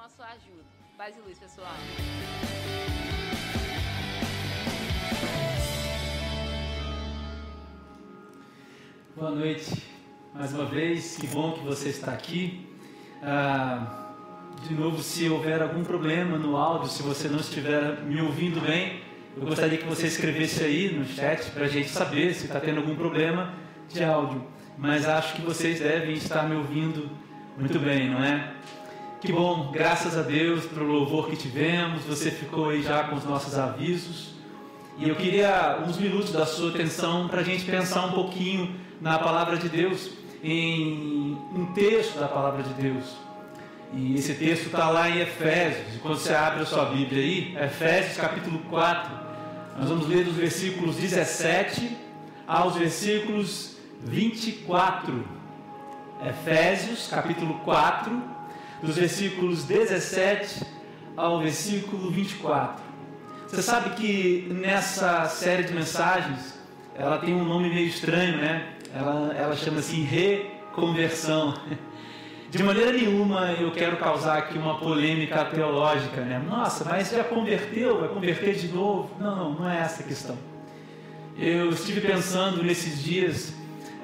com a sua ajuda. Paz e luz, pessoal. Boa noite, mais uma vez, que bom que você está aqui. Ah, de novo, se houver algum problema no áudio, se você não estiver me ouvindo bem, eu gostaria que você escrevesse aí no chat para a gente saber se está tendo algum problema de áudio. Mas acho que vocês devem estar me ouvindo muito bem, não é? Que bom, graças a Deus pelo louvor que tivemos, você ficou aí já com os nossos avisos. E eu queria uns minutos da sua atenção para a gente pensar um pouquinho na palavra de Deus, em um texto da palavra de Deus. E esse texto está lá em Efésios. Quando você abre a sua Bíblia aí, Efésios capítulo 4, nós vamos ler dos versículos 17 aos versículos 24. Efésios capítulo 4, dos versículos 17 ao versículo 24. Você sabe que nessa série de mensagens, ela tem um nome meio estranho, né? Ela, ela chama-se reconversão. De maneira nenhuma eu quero causar aqui uma polêmica teológica, né? Nossa, mas já converteu, vai converter de novo? Não, não, não é essa a questão. Eu estive pensando nesses dias,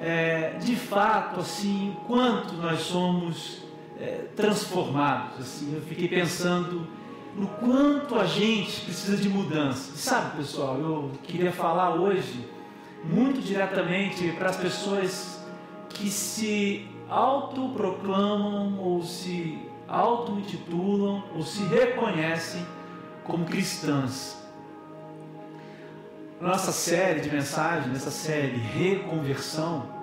é, de fato, assim, quanto nós somos é, transformados. Assim, eu fiquei pensando no quanto a gente precisa de mudança. Sabe, pessoal, eu queria falar hoje muito diretamente para as pessoas que se autoproclamam ou se auto-intitulam ou se reconhecem como cristãs. Nossa série de mensagens, essa série Reconversão,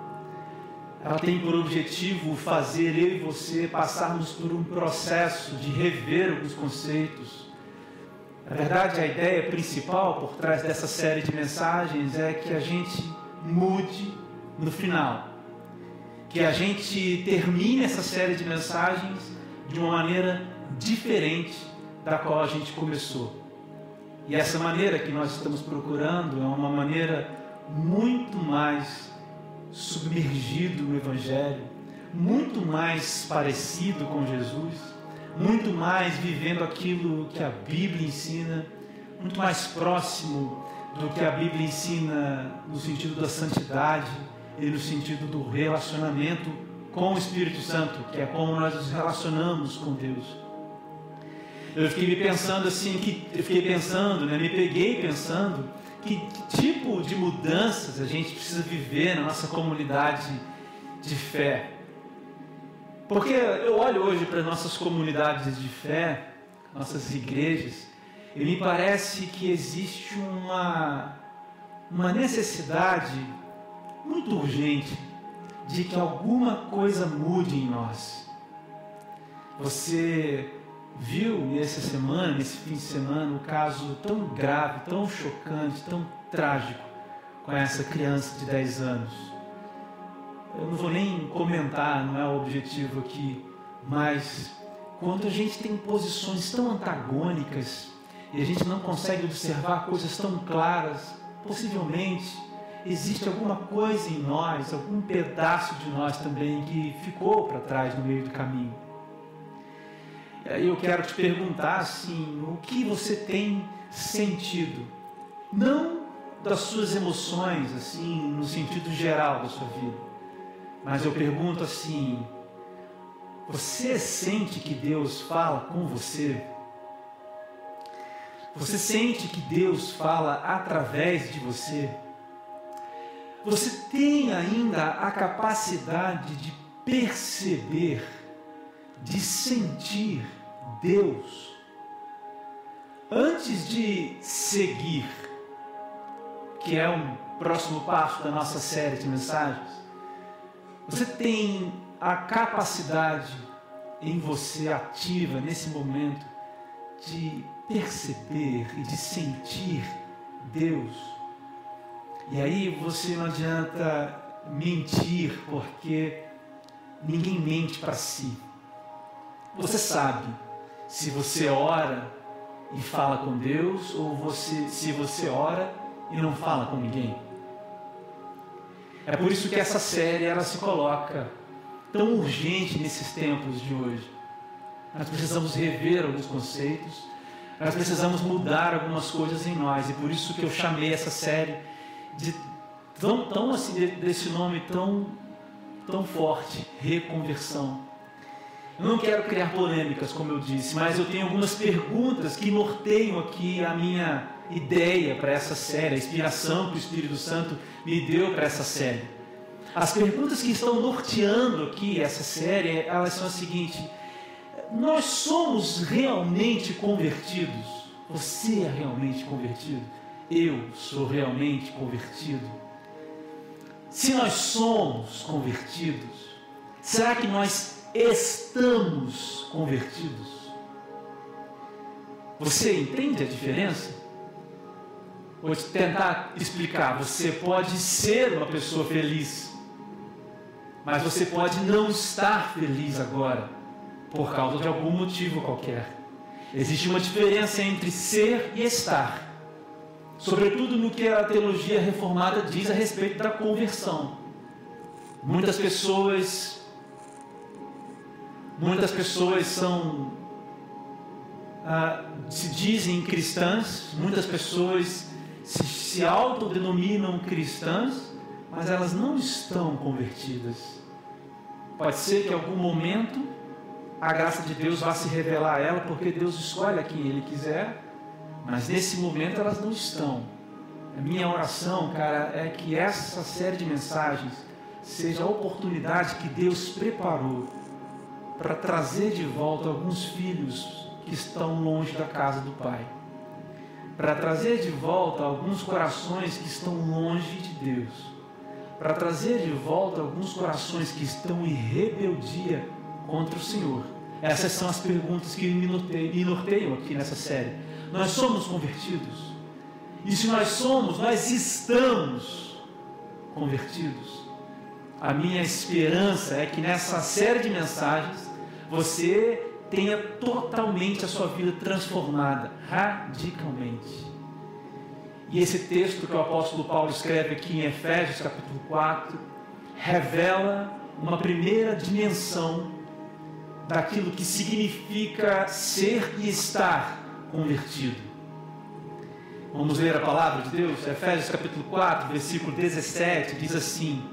ela tem por objetivo fazer eu e você passarmos por um processo de rever alguns conceitos, na verdade, a ideia principal por trás dessa série de mensagens é que a gente mude no final. Que a gente termine essa série de mensagens de uma maneira diferente da qual a gente começou. E essa maneira que nós estamos procurando é uma maneira muito mais submergido no Evangelho, muito mais parecido com Jesus muito mais vivendo aquilo que a Bíblia ensina, muito mais próximo do que a Bíblia ensina no sentido da santidade e no sentido do relacionamento com o Espírito Santo, que é como nós nos relacionamos com Deus. Eu fiquei me pensando assim, que eu fiquei pensando, né, me peguei pensando que, que tipo de mudanças a gente precisa viver na nossa comunidade de fé. Porque eu olho hoje para nossas comunidades de fé, nossas igrejas, e me parece que existe uma, uma necessidade muito urgente de que alguma coisa mude em nós. Você viu nessa semana, nesse fim de semana, um caso tão grave, tão chocante, tão trágico com essa criança de 10 anos eu não vou nem comentar, não é o objetivo aqui, mas quando a gente tem posições tão antagônicas e a gente não consegue observar coisas tão claras, possivelmente existe alguma coisa em nós, algum pedaço de nós também que ficou para trás no meio do caminho. Eu quero te perguntar assim, o que você tem sentido? Não das suas emoções, assim, no sentido geral da sua vida, mas eu pergunto assim: você sente que Deus fala com você? Você sente que Deus fala através de você? Você tem ainda a capacidade de perceber, de sentir Deus antes de seguir, que é um próximo passo da nossa série de mensagens? Você tem a capacidade em você ativa nesse momento de perceber e de sentir Deus. E aí você não adianta mentir, porque ninguém mente para si. Você sabe se você ora e fala com Deus ou você, se você ora e não fala com ninguém. É por isso que essa série ela se coloca tão urgente nesses tempos de hoje. nós precisamos rever alguns conceitos, nós precisamos mudar algumas coisas em nós, e por isso que eu chamei essa série de tão, tão assim, desse nome tão, tão forte, reconversão. Não quero criar polêmicas, como eu disse, mas eu tenho algumas perguntas que norteiam aqui a minha ideia para essa série, a inspiração que o Espírito Santo me deu para essa série. As perguntas que estão norteando aqui essa série, elas são as seguintes: nós somos realmente convertidos? Você é realmente convertido? Eu sou realmente convertido? Se nós somos convertidos, será que nós estamos convertidos? Você entende a diferença? Vou tentar explicar. Você pode ser uma pessoa feliz, mas você pode não estar feliz agora por causa de algum motivo qualquer. Existe uma diferença entre ser e estar, sobretudo no que a teologia reformada diz a respeito da conversão. Muitas pessoas, muitas pessoas são ah, se dizem cristãs, muitas pessoas se, se autodenominam cristãs, mas elas não estão convertidas. Pode ser que em algum momento a graça de Deus vá se revelar a ela, porque Deus escolhe a quem Ele quiser, mas nesse momento elas não estão. A minha oração, cara, é que essa série de mensagens seja a oportunidade que Deus preparou para trazer de volta alguns filhos que estão longe da casa do Pai. Para trazer de volta alguns corações que estão longe de Deus. Para trazer de volta alguns corações que estão em rebeldia contra o Senhor? Essas são as perguntas que me norteiam, aqui nessa série. Nós somos convertidos? E se nós somos, nós estamos convertidos? A minha esperança é que nessa série de mensagens você tenha totalmente a sua vida transformada, radicalmente. E esse texto que o apóstolo Paulo escreve aqui em Efésios capítulo 4 revela uma primeira dimensão daquilo que significa ser e estar convertido. Vamos ler a palavra de Deus? Efésios capítulo 4, versículo 17, diz assim: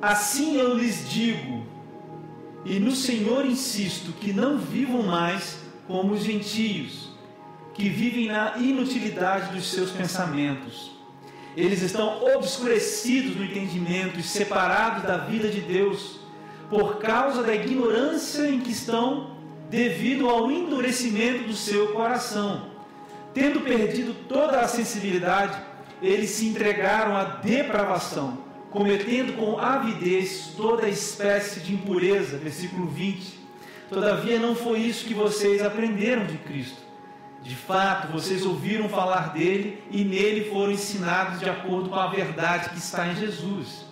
Assim eu lhes digo, e no Senhor insisto, que não vivam mais como os gentios, que vivem na inutilidade dos seus pensamentos. Eles estão obscurecidos no entendimento e separados da vida de Deus por causa da ignorância em que estão, devido ao endurecimento do seu coração. Tendo perdido toda a sensibilidade, eles se entregaram à depravação, cometendo com avidez toda espécie de impureza. Versículo 20. Todavia não foi isso que vocês aprenderam de Cristo. De fato, vocês ouviram falar dele e nele foram ensinados de acordo com a verdade que está em Jesus.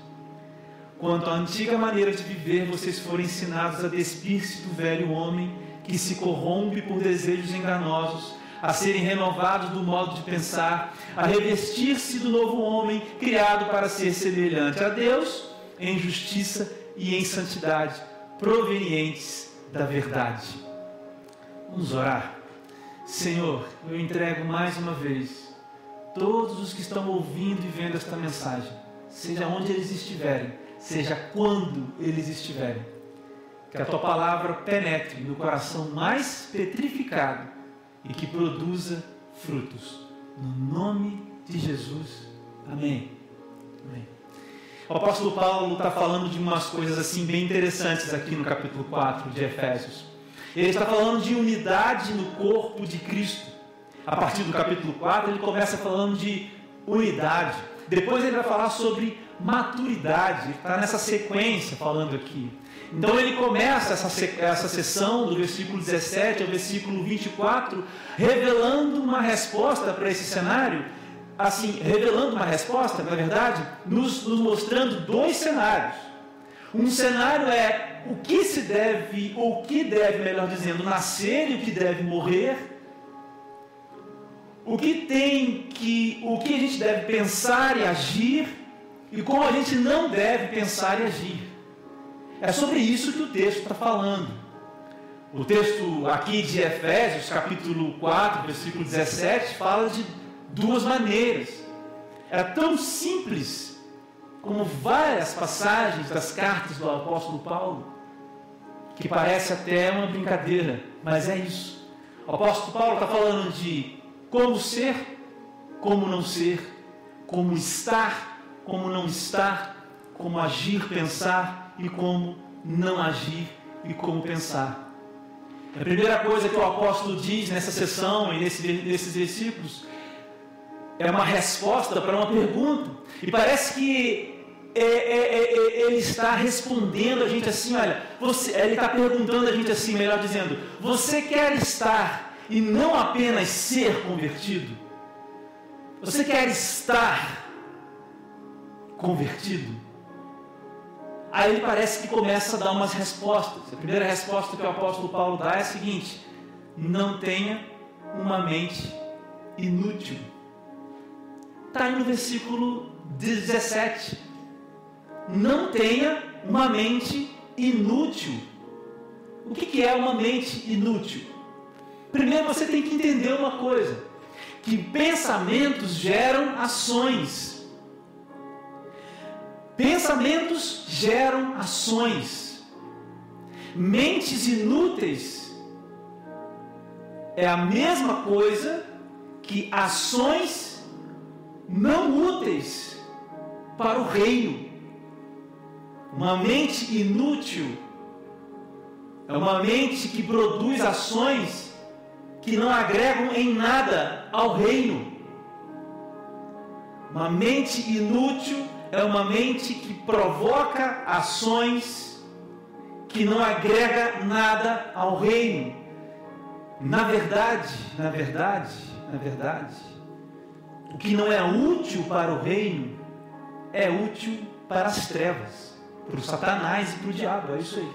Quanto à antiga maneira de viver, vocês foram ensinados a despir-se do velho homem que se corrompe por desejos enganosos, a serem renovados do modo de pensar, a revestir-se do novo homem criado para ser semelhante a Deus em justiça e em santidade, provenientes da verdade. Vamos orar. Senhor, eu entrego mais uma vez todos os que estão ouvindo e vendo esta mensagem, seja onde eles estiverem seja quando eles estiverem. Que a tua palavra penetre no coração mais petrificado e que produza frutos. No nome de Jesus. Amém. Amém. O apóstolo Paulo está falando de umas coisas assim bem interessantes aqui no capítulo 4 de Efésios. Ele está falando de unidade no corpo de Cristo. A partir do capítulo 4, ele começa falando de unidade. Depois ele vai falar sobre maturidade, está nessa sequência falando aqui. Então ele começa essa, essa sessão do versículo 17 ao versículo 24, revelando uma resposta para esse cenário, assim, revelando uma resposta, na verdade, nos, nos mostrando dois cenários. Um cenário é o que se deve, ou o que deve, melhor dizendo, nascer e o que deve morrer. O que tem que, o que a gente deve pensar e agir e como a gente não deve pensar e agir. É sobre isso que o texto está falando. O texto aqui de Efésios, capítulo 4, versículo 17, fala de duas maneiras. Era tão simples como várias passagens das cartas do apóstolo Paulo, que parece até uma brincadeira, mas é isso. O apóstolo Paulo está falando de como ser, como não ser, como estar, como não estar, como agir, pensar e como não agir e como pensar. A primeira coisa que o apóstolo diz nessa sessão e nesse, nesses versículos é uma resposta para uma pergunta. E parece que é, é, é, é, ele está respondendo a gente assim: olha, você, ele está perguntando a gente assim, melhor dizendo, você quer estar e não apenas ser convertido? Você quer estar convertido? Aí ele parece que começa a dar umas respostas. A primeira resposta que o apóstolo Paulo dá é a seguinte: não tenha uma mente inútil. Está aí no versículo 17. Não tenha uma mente inútil. O que, que é uma mente inútil? Primeiro você tem que entender uma coisa: que pensamentos geram ações. Pensamentos geram ações. Mentes inúteis é a mesma coisa que ações não úteis para o reino. Uma mente inútil é uma mente que produz ações que não agregam em nada ao reino. Uma mente inútil é uma mente que provoca ações que não agrega nada ao reino. Na verdade, na verdade, na verdade, o que não é útil para o reino é útil para as trevas, para o Satanás e para o diabo, é isso aí.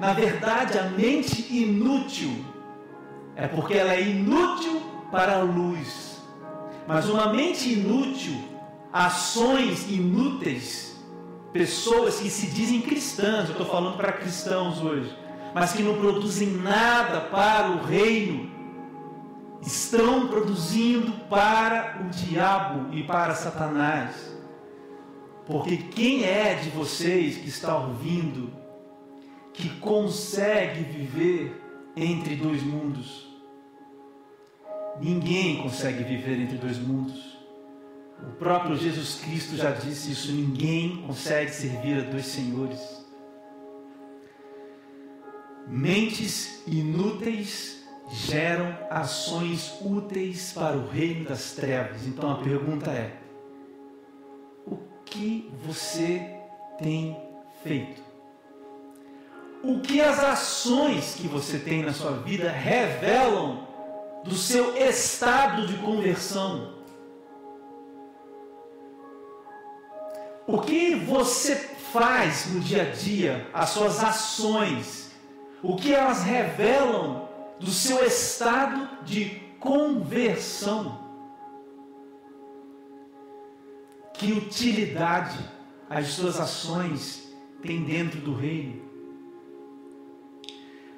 Na verdade, a mente inútil é porque ela é inútil para a luz. Mas uma mente inútil ações inúteis, pessoas que se dizem cristãs, eu estou falando para cristãos hoje, mas que não produzem nada para o reino, estão produzindo para o diabo e para Satanás. Porque quem é de vocês que está ouvindo, que consegue viver entre dois mundos? Ninguém consegue viver entre dois mundos. O próprio Jesus Cristo já disse isso: ninguém consegue servir a dois senhores. Mentes inúteis geram ações úteis para o reino das trevas. Então a pergunta é: o que você tem feito? O que as ações que você tem na sua vida revelam do seu estado de conversão? O que você faz no dia a dia, as suas ações, o que elas revelam do seu estado de conversão? Que utilidade as suas ações têm dentro do reino?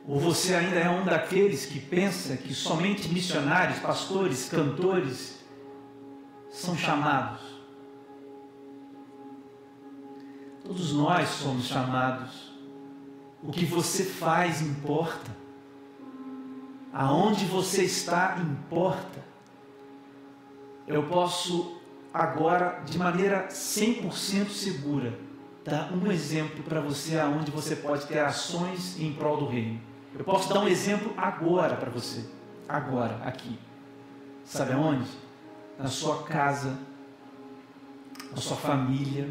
Ou você ainda é um daqueles que pensa que somente missionários, pastores, cantores são chamados? Todos nós somos chamados. O que você faz importa. Aonde você está importa. Eu posso agora, de maneira 100% segura, dar um exemplo para você aonde você pode ter ações em prol do reino. Eu posso dar um exemplo agora para você. Agora, aqui. Sabe aonde? Na sua casa, na sua família,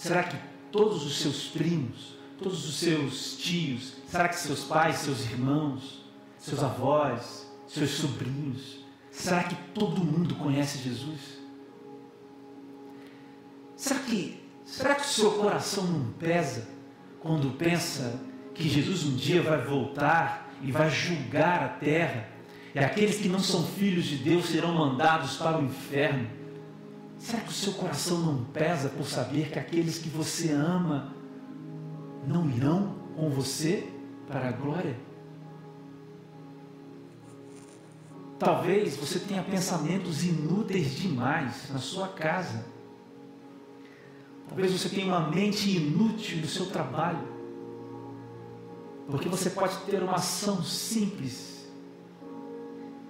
Será que todos os seus primos, todos os seus tios, será que seus pais, seus irmãos, seus avós, seus sobrinhos, será que todo mundo conhece Jesus? Será que, será que o seu coração não pesa quando pensa que Jesus um dia vai voltar e vai julgar a terra e aqueles que não são filhos de Deus serão mandados para o inferno? Será que o seu coração não pesa por saber que aqueles que você ama não irão com você para a glória? Talvez você tenha pensamentos inúteis demais na sua casa. Talvez você tenha uma mente inútil no seu trabalho. Porque você pode ter uma ação simples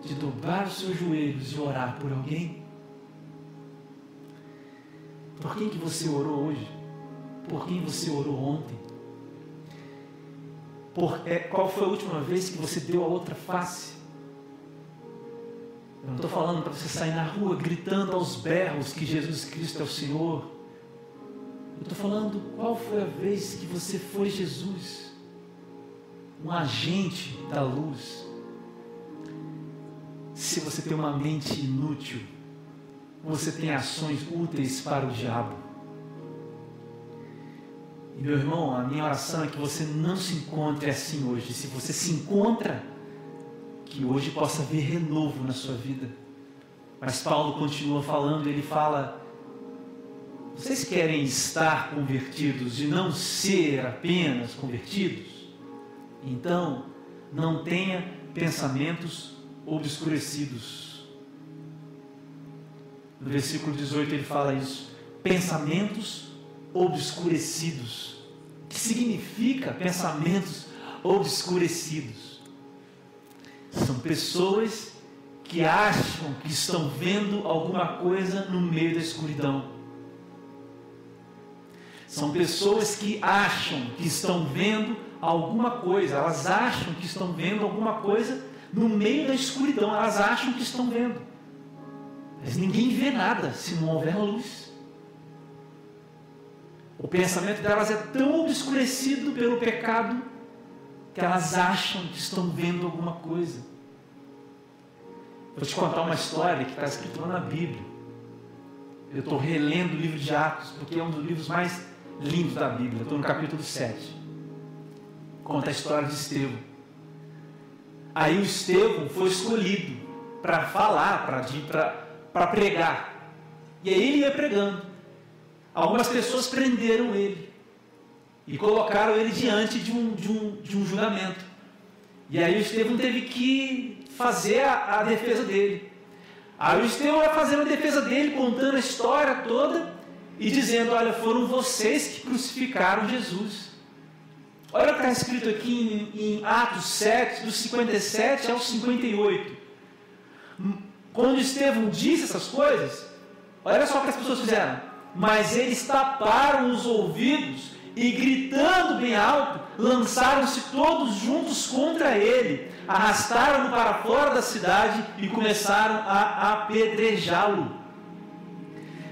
de dobrar os seus joelhos e orar por alguém. Por quem que você orou hoje? Por quem você orou ontem? Por, é, qual foi a última vez que você deu a outra face? Eu não estou falando para você sair na rua gritando aos berros que Jesus Cristo é o Senhor. Eu estou falando qual foi a vez que você foi Jesus, um agente da luz. Se você tem uma mente inútil, você tem ações úteis para o diabo. E meu irmão, a minha oração é que você não se encontre assim hoje. Se você se encontra, que hoje possa haver renovo na sua vida. Mas Paulo continua falando, ele fala: vocês querem estar convertidos e não ser apenas convertidos? Então, não tenha pensamentos obscurecidos. No versículo 18 ele fala isso: pensamentos obscurecidos. O que significa pensamentos obscurecidos? São pessoas que acham que estão vendo alguma coisa no meio da escuridão. São pessoas que acham que estão vendo alguma coisa, elas acham que estão vendo alguma coisa no meio da escuridão, elas acham que estão vendo. Mas ninguém vê nada se não houver luz. O pensamento delas é tão obscurecido pelo pecado que elas acham que estão vendo alguma coisa. Vou te contar uma história que está escrita na Bíblia. Eu estou relendo o livro de Atos, porque é um dos livros mais lindos da Bíblia. Estou no capítulo 7. Conta a história de Estevão. Aí o Estevão foi escolhido para falar, para pregar. E aí ele ia pregando. Algumas pessoas prenderam ele e colocaram ele diante de um, de um, de um julgamento. E aí o Estevão teve que fazer a, a defesa dele. Aí o Estevão vai fazendo a defesa dele, contando a história toda e dizendo: Olha, foram vocês que crucificaram Jesus. Olha o que está escrito aqui em, em Atos 7, dos 57 ao 58. Quando Estevão disse essas coisas, olha só o que as pessoas fizeram. Mas eles taparam os ouvidos e gritando bem alto, lançaram-se todos juntos contra ele, arrastaram-no para fora da cidade e começaram a apedrejá-lo.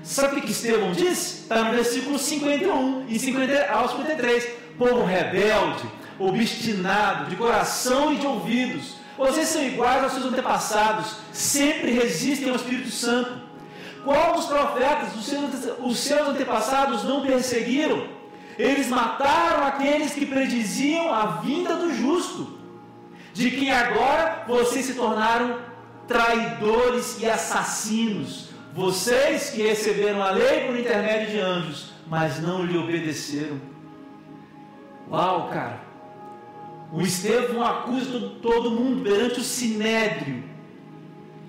Sabe o que Estevão disse? Está no versículo 51 e 50 ao 53. Povo rebelde, obstinado, de coração e de ouvidos, vocês são iguais aos seus antepassados, sempre resistem ao Espírito Santo. Qual profetas, os seus, os seus antepassados não perseguiram? Eles mataram aqueles que prediziam a vinda do justo, de quem agora vocês se tornaram traidores e assassinos. Vocês que receberam a lei por intermédio de anjos, mas não lhe obedeceram. Uau, cara. O Estevão acusa todo, mundo perante o sinédrio.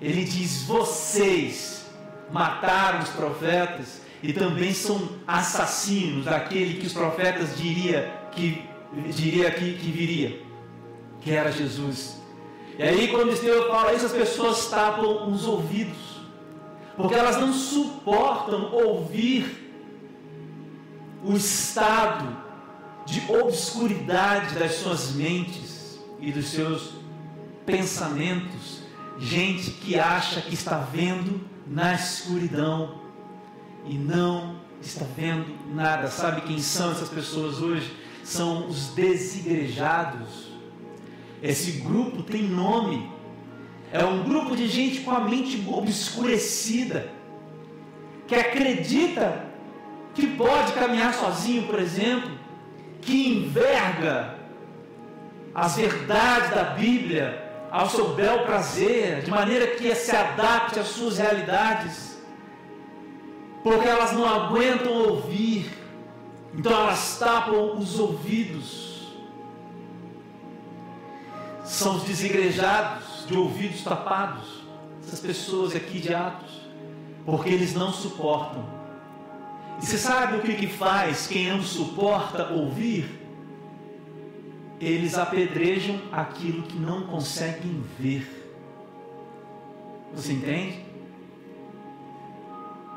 Ele diz: Vocês mataram os profetas e também são assassinos daquele que os profetas diria que diria que, que viria, que era Jesus. E aí quando Estevão fala isso, as pessoas tapam os ouvidos, porque elas não suportam ouvir o estado de obscuridade das suas mentes e dos seus pensamentos. Gente que acha que está vendo na escuridão, e não está vendo nada. Sabe quem são essas pessoas hoje? São os desigrejados. Esse grupo tem nome. É um grupo de gente com a mente obscurecida, que acredita que pode caminhar sozinho, por exemplo, que enverga as verdades da Bíblia ao seu bel prazer, de maneira que se adapte às suas realidades porque elas não aguentam ouvir, então elas tapam os ouvidos. são os desigrejados, de ouvidos tapados, essas pessoas aqui de Atos, porque eles não suportam. E você sabe o que, que faz quem não suporta ouvir? Eles apedrejam aquilo que não conseguem ver. Você entende?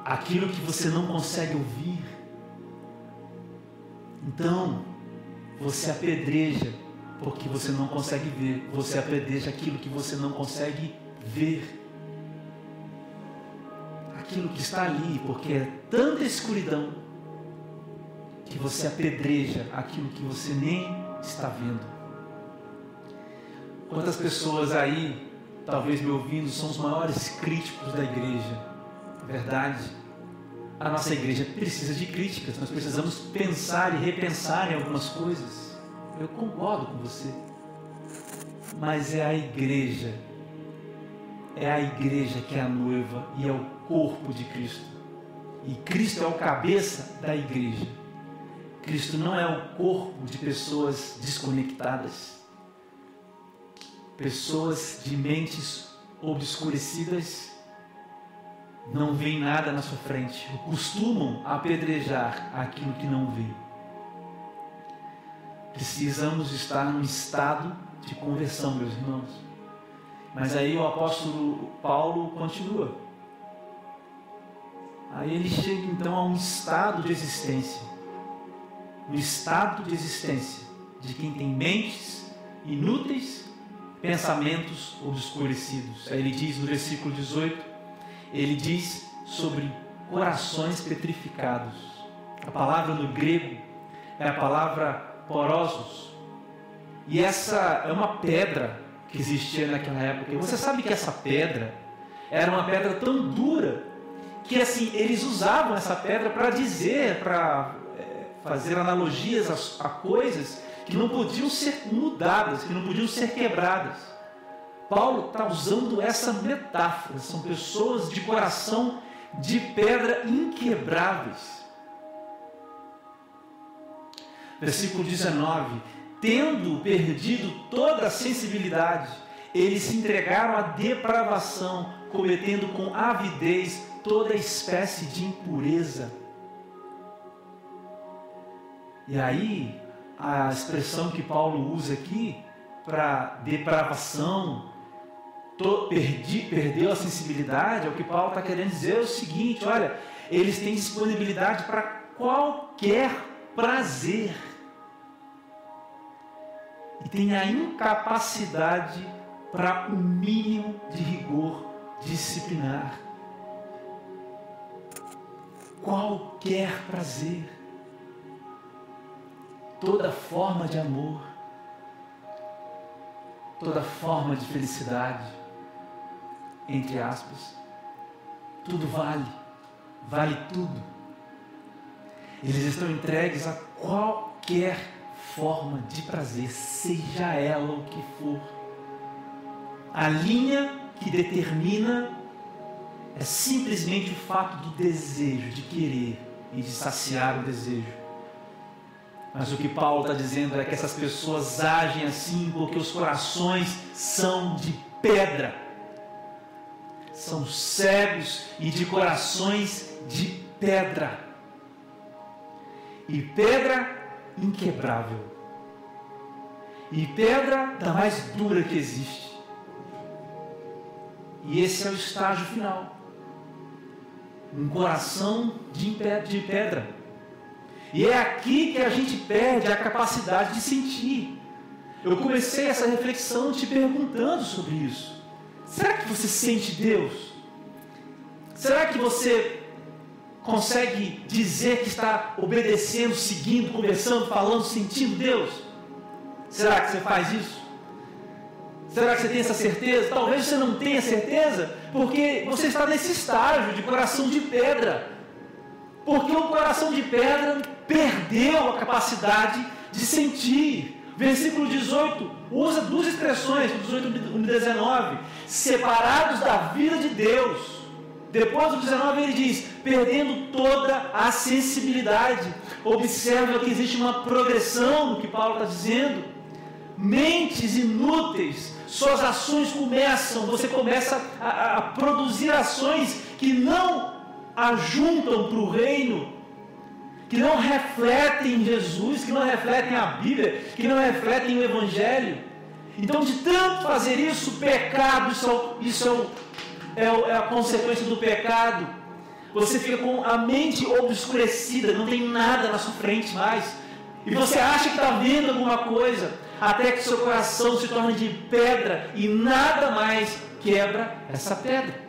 Aquilo que você não consegue ouvir. Então, você apedreja porque você não consegue ver. Você apedreja aquilo que você não consegue ver. Aquilo que está ali, porque é tanta escuridão que você apedreja aquilo que você nem está vendo. Quantas pessoas aí, talvez me ouvindo, são os maiores críticos da igreja? É verdade. A nossa igreja precisa de críticas, nós precisamos pensar e repensar em algumas coisas. Eu concordo com você. Mas é a igreja. É a igreja que é a noiva e é o corpo de Cristo. E Cristo é o cabeça da igreja. Cristo não é o corpo de pessoas desconectadas, pessoas de mentes obscurecidas, não veem nada na sua frente, costumam apedrejar aquilo que não vê. Precisamos estar num estado de conversão, meus irmãos. Mas aí o apóstolo Paulo continua. Aí ele chega então a um estado de existência. Um estado de existência de quem tem mentes inúteis, pensamentos obscurecidos. Aí ele diz no versículo 18, ele diz sobre corações petrificados. A palavra no grego é a palavra porosos. E essa é uma pedra que existia naquela época. E você sabe que essa pedra era uma pedra tão dura que assim eles usavam essa pedra para dizer, para é, fazer analogias a, a coisas que não podiam ser mudadas, que não podiam ser quebradas. Paulo está usando essa metáfora. São pessoas de coração de pedra inquebráveis. versículo 19: Tendo perdido toda a sensibilidade, eles se entregaram à depravação, cometendo com avidez toda espécie de impureza. E aí, a expressão que Paulo usa aqui para depravação, to, perdi, perdeu a sensibilidade, é o que Paulo está querendo dizer é o seguinte: olha, eles têm disponibilidade para qualquer prazer e tem a incapacidade para o um mínimo de rigor disciplinar. Qualquer prazer, toda forma de amor, toda forma de felicidade, entre aspas, tudo vale, vale tudo. Eles estão entregues a qualquer forma de prazer, seja ela o que for. A linha que determina é simplesmente o fato do desejo, de querer e de saciar o desejo. Mas o que Paulo está dizendo é que essas pessoas agem assim porque os corações são de pedra, são cegos e de corações de pedra. E pedra inquebrável. E pedra da mais dura que existe. E esse é o estágio final. Um coração de pedra. E é aqui que a gente perde a capacidade de sentir. Eu comecei essa reflexão te perguntando sobre isso. Será que você sente Deus? Será que você consegue dizer que está obedecendo, seguindo, conversando, falando, sentindo Deus? Será que você faz isso? Será que você tem essa certeza? Talvez você não tenha certeza, porque você está nesse estágio de coração de pedra. Porque o coração de pedra perdeu a capacidade de sentir. Versículo 18 usa duas expressões, 18 e 19: separados da vida de Deus depois do 19 ele diz: perdendo toda a sensibilidade. Observa que existe uma progressão no que Paulo está dizendo. sementes inúteis, suas ações começam, você começa a, a produzir ações que não ajuntam para o reino, que não refletem Jesus, que não refletem a Bíblia, que não refletem o Evangelho. Então, de tanto fazer isso, o pecado, isso, isso é, é, é a consequência do pecado. Você fica com a mente obscurecida, não tem nada na sua frente mais. E você acha que está vendo alguma coisa, até que seu coração se torna de pedra e nada mais quebra essa pedra.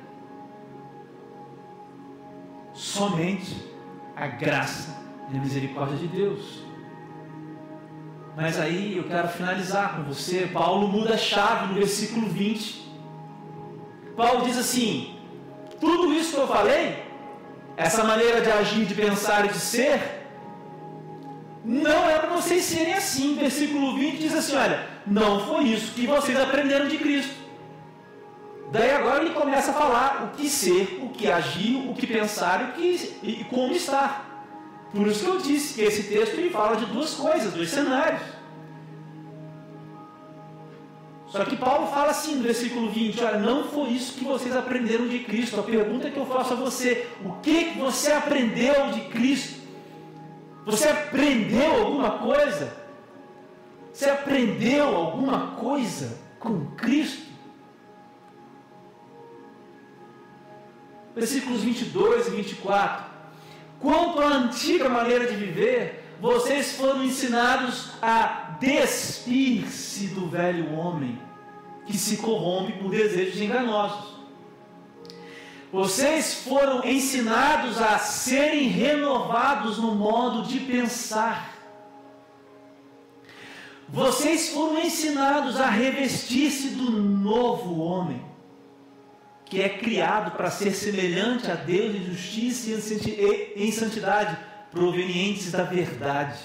Somente a graça e a misericórdia de Deus. Mas aí eu quero finalizar com você. Paulo muda a chave no versículo 20. Paulo diz assim: tudo isso que eu falei, essa maneira de agir, de pensar e de ser, não é para vocês serem assim. Versículo 20 diz assim: olha, não foi isso que vocês aprenderam de Cristo. Daí agora ele começa a falar o que ser, o que agir, o que pensar o que, e como estar. Por isso que eu disse que esse texto ele fala de duas coisas, dois cenários. Só que Paulo fala assim no versículo 20: Olha, não foi isso que vocês aprenderam de Cristo. A pergunta que eu faço a você: O que você aprendeu de Cristo? Você aprendeu alguma coisa? Você aprendeu alguma coisa com Cristo? Versículos 22 e 24. Quanto à antiga maneira de viver, vocês foram ensinados a despir-se do velho homem que se corrompe por desejos enganosos. Vocês foram ensinados a serem renovados no modo de pensar. Vocês foram ensinados a revestir-se do novo homem que é criado para ser semelhante a Deus em justiça e em santidade, provenientes da verdade.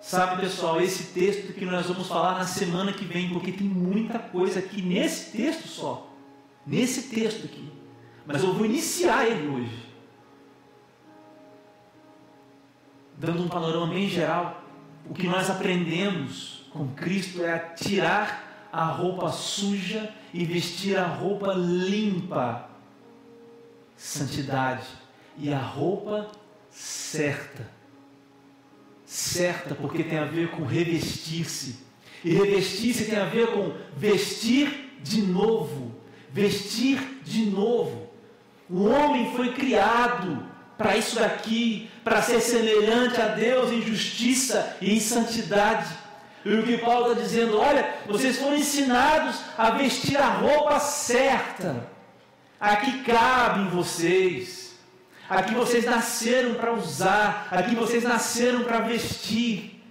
Sabe, pessoal, esse texto que nós vamos falar na semana que vem, porque tem muita coisa aqui nesse texto só. Nesse texto aqui. Mas eu vou iniciar ele hoje. Dando um panorama bem geral. O que nós aprendemos com Cristo é a tirar a roupa suja e vestir a roupa limpa, santidade, e a roupa certa. Certa, porque tem a ver com revestir-se. E revestir-se tem a ver com vestir de novo. Vestir de novo. O homem foi criado para isso daqui, para ser semelhante a Deus em justiça e em santidade. E o que Paulo está dizendo, olha, vocês foram ensinados a vestir a roupa certa, a que cabe em vocês, a que vocês nasceram para usar, a que vocês nasceram para vestir.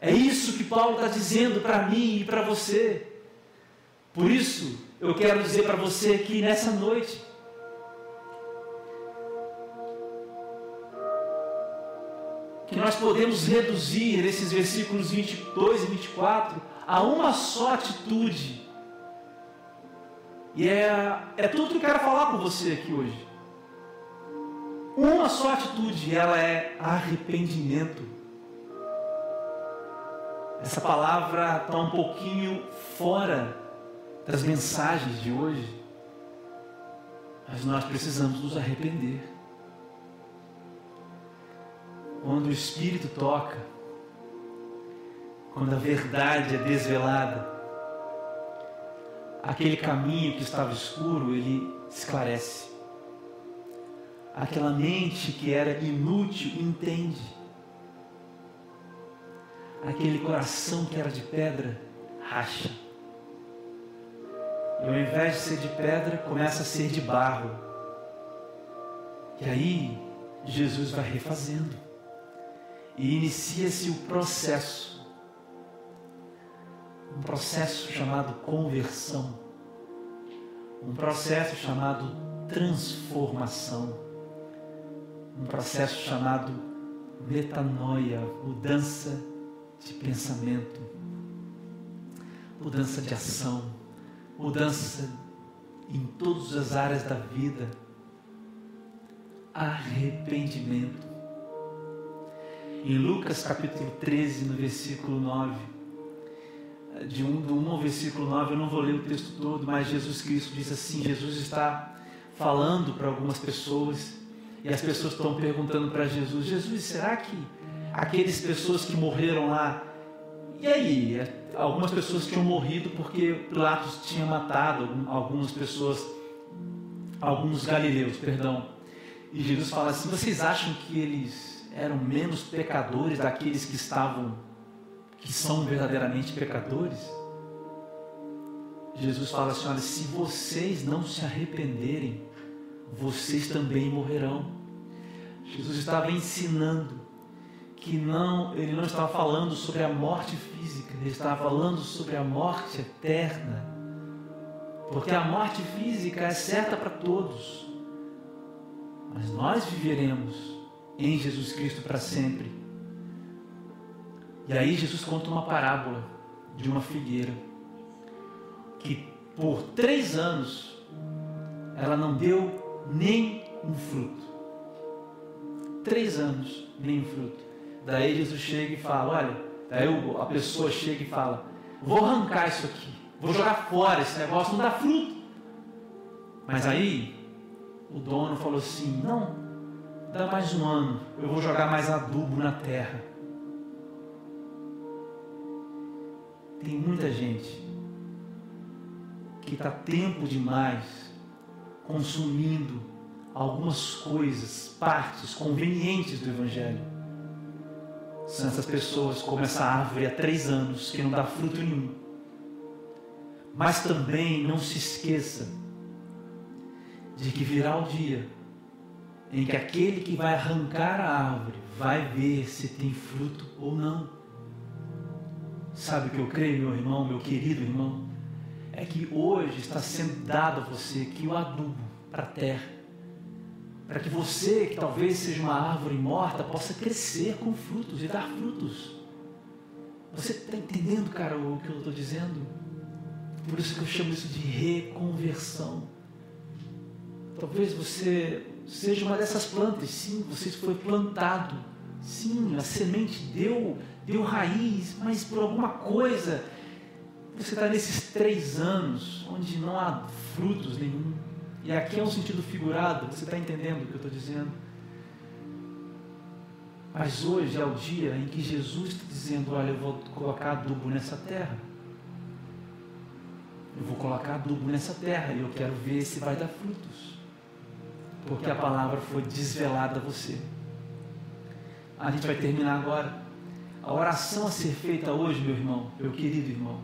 É isso que Paulo está dizendo para mim e para você. Por isso, eu quero dizer para você aqui nessa noite, que nós podemos reduzir esses versículos 22 e 24 a uma só atitude. E é, é tudo que eu quero falar com você aqui hoje. Uma só atitude, ela é arrependimento. Essa palavra está um pouquinho fora das mensagens de hoje, mas nós precisamos nos arrepender quando o Espírito toca, quando a verdade é desvelada, aquele caminho que estava escuro, ele esclarece. Aquela mente que era inútil entende. Aquele coração que era de pedra racha. E ao invés de ser de pedra, começa a ser de barro. E aí, Jesus vai refazendo e inicia-se o processo. Um processo chamado conversão. Um processo chamado transformação. Um processo chamado metanoia, mudança de pensamento, mudança de ação, mudança em todas as áreas da vida, arrependimento. Em Lucas capítulo 13, no versículo 9, de um, do 1 ao versículo 9, eu não vou ler o texto todo, mas Jesus Cristo diz assim: Jesus está falando para algumas pessoas e as pessoas estão perguntando para Jesus: Jesus, será que aqueles pessoas que morreram lá, e aí? Algumas pessoas tinham morrido porque Pilatos tinha matado algumas pessoas, alguns galileus, perdão. E Jesus fala assim: vocês acham que eles eram menos pecadores daqueles que estavam que são verdadeiramente pecadores, Jesus fala assim: olha, se vocês não se arrependerem, vocês também morrerão. Jesus estava ensinando que não, ele não estava falando sobre a morte física, ele estava falando sobre a morte eterna. Porque a morte física é certa para todos, mas nós viveremos em Jesus Cristo para sempre. E aí Jesus conta uma parábola de uma figueira que por três anos ela não deu nem um fruto. Três anos, nem um fruto. Daí Jesus chega e fala: Olha, daí a pessoa chega e fala: Vou arrancar isso aqui, vou jogar fora, esse negócio não dá fruto. Mas aí o dono falou assim: Não, dá mais um ano, eu vou jogar mais adubo na terra. Tem muita gente que está tempo demais consumindo algumas coisas, partes convenientes do Evangelho. São essas pessoas como essa árvore há três anos que não dá fruto nenhum. Mas também não se esqueça de que virá o dia em que aquele que vai arrancar a árvore vai ver se tem fruto ou não. Sabe o que eu creio, meu irmão, meu querido irmão? É que hoje está sendo dado a você que o adubo para a terra, para que você, que talvez seja uma árvore morta, possa crescer com frutos e dar frutos. Você está entendendo, cara, o que eu estou dizendo? Por isso que eu chamo isso de reconversão. Talvez você seja uma dessas plantas, sim, você foi plantado, sim, a semente deu deu raiz, mas por alguma coisa você está nesses três anos onde não há frutos nenhum. E aqui é um sentido figurado, você está entendendo o que eu estou dizendo? Mas hoje é o dia em que Jesus está dizendo: Olha, eu vou colocar adubo nessa terra. Eu vou colocar adubo nessa terra e eu quero ver se vai dar frutos. Porque a palavra foi desvelada a você. A gente vai terminar agora. A oração a ser feita hoje, meu irmão, meu querido irmão,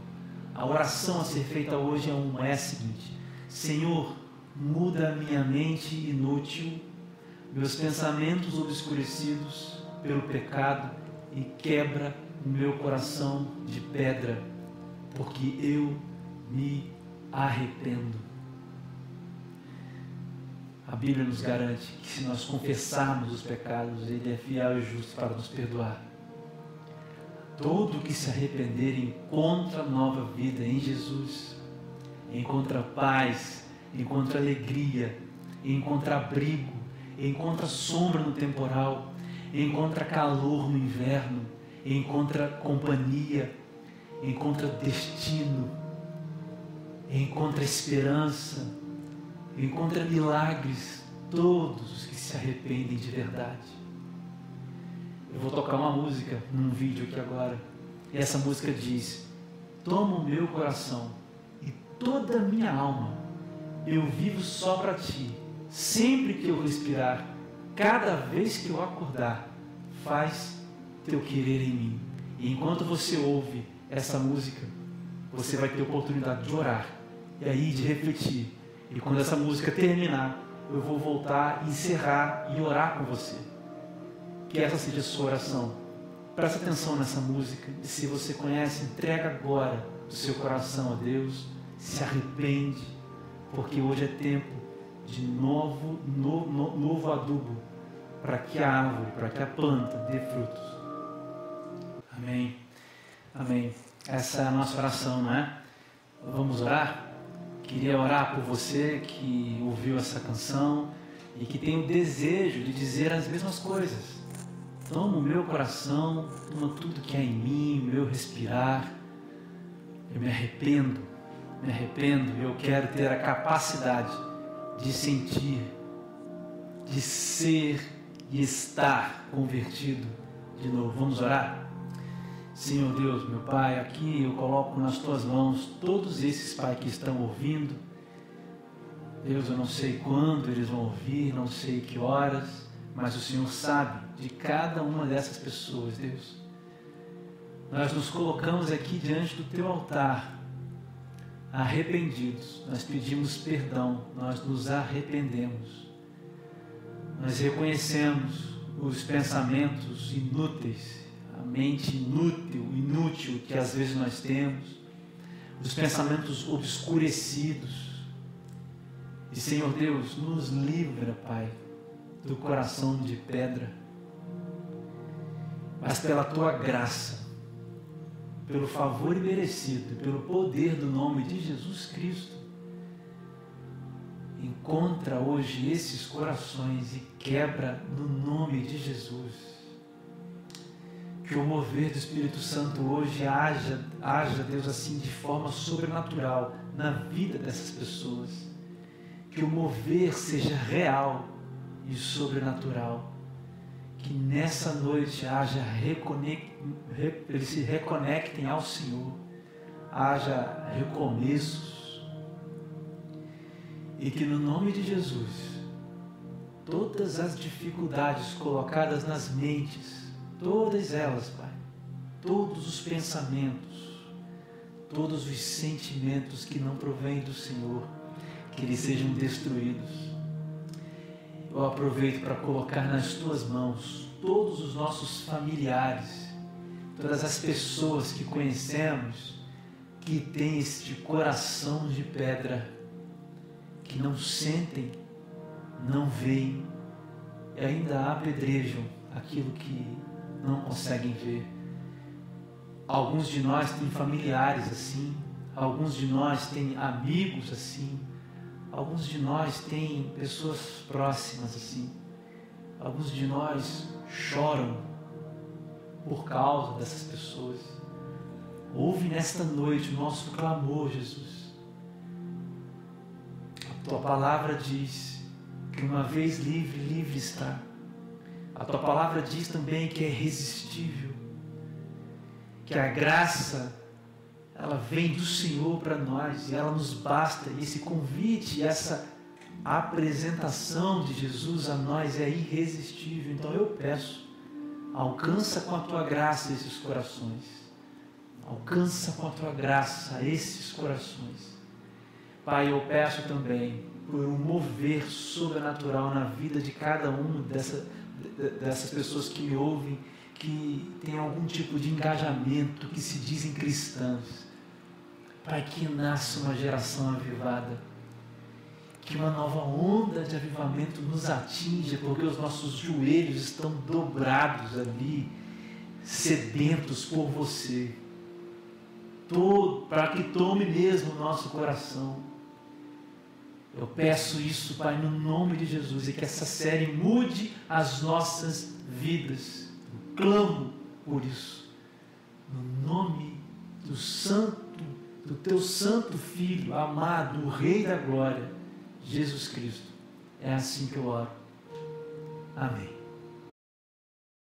a oração a ser feita hoje é uma é a seguinte: Senhor, muda minha mente inútil, meus pensamentos obscurecidos pelo pecado e quebra o meu coração de pedra, porque eu me arrependo. A Bíblia nos garante que se nós confessarmos os pecados, Ele é fiel e justo para nos perdoar. Todo que se arrepender encontra nova vida em Jesus, encontra paz, encontra alegria, encontra abrigo, encontra sombra no temporal, encontra calor no inverno, encontra companhia, encontra destino, encontra esperança, encontra milagres, todos os que se arrependem de verdade. Eu vou tocar uma música num vídeo aqui agora. E essa música diz: Toma o meu coração e toda a minha alma. Eu vivo só para ti. Sempre que eu respirar, cada vez que eu acordar, faz teu querer em mim. E enquanto você ouve essa música, você vai ter oportunidade de orar e aí de refletir. E quando essa música terminar, eu vou voltar, encerrar e orar com você. Que essa seja a sua oração. Presta atenção nessa música. E se você conhece, entrega agora o seu coração a Deus. Se arrepende, porque hoje é tempo de novo, no, no, novo adubo para que a árvore, para que a planta dê frutos. Amém. Amém. Essa é a nossa oração, não é? Vamos orar? Queria orar por você que ouviu essa canção e que tem o desejo de dizer as mesmas coisas. Toma o meu coração, toma tudo que há em mim, o meu respirar. Eu me arrependo, me arrependo e eu quero ter a capacidade de sentir, de ser e estar convertido de novo. Vamos orar? Senhor Deus, meu Pai, aqui eu coloco nas tuas mãos todos esses, Pai, que estão ouvindo. Deus, eu não sei quando eles vão ouvir, não sei que horas, mas o Senhor sabe de cada uma dessas pessoas, Deus. Nós nos colocamos aqui diante do teu altar, arrependidos, nós pedimos perdão, nós nos arrependemos, nós reconhecemos os pensamentos inúteis, a mente inútil, inútil que às vezes nós temos, os pensamentos obscurecidos. E Senhor Deus, nos livra, Pai, do coração de pedra, mas pela tua graça, pelo favor imerecido, pelo poder do nome de Jesus Cristo, encontra hoje esses corações e quebra no nome de Jesus. Que o mover do Espírito Santo hoje haja, haja, Deus, assim, de forma sobrenatural na vida dessas pessoas. Que o mover seja real e sobrenatural. Que nessa noite haja reconec... eles se reconectem ao Senhor, haja recomeços. E que no nome de Jesus, todas as dificuldades colocadas nas mentes, todas elas, Pai, todos os pensamentos, todos os sentimentos que não provêm do Senhor, que eles sejam destruídos. Eu aproveito para colocar nas tuas mãos todos os nossos familiares, todas as pessoas que conhecemos que têm este coração de pedra, que não sentem, não veem e ainda apedrejam aquilo que não conseguem ver. Alguns de nós têm familiares assim, alguns de nós têm amigos assim, alguns de nós têm pessoas próximas assim, alguns de nós choram por causa dessas pessoas. Ouve nesta noite o nosso clamor, Jesus. A tua palavra diz que uma vez livre, livre está. A tua palavra diz também que é irresistível, que a graça ela vem do Senhor para nós e ela nos basta. E esse convite, essa apresentação de Jesus a nós é irresistível. Então eu peço, alcança com a tua graça esses corações. Alcança com a tua graça esses corações. Pai, eu peço também por um mover sobrenatural na vida de cada um dessa, dessas pessoas que me ouvem, que tem algum tipo de engajamento, que se dizem cristãos. Pai, que nasça uma geração avivada, que uma nova onda de avivamento nos atinja, porque os nossos joelhos estão dobrados ali, sedentos por você, para que tome mesmo o nosso coração. Eu peço isso, Pai, no nome de Jesus, e que essa série mude as nossas vidas. Eu clamo por isso, no nome do Santo, do Teu Santo Filho, amado, o Rei da Glória, Jesus Cristo. É assim que eu oro. Amém.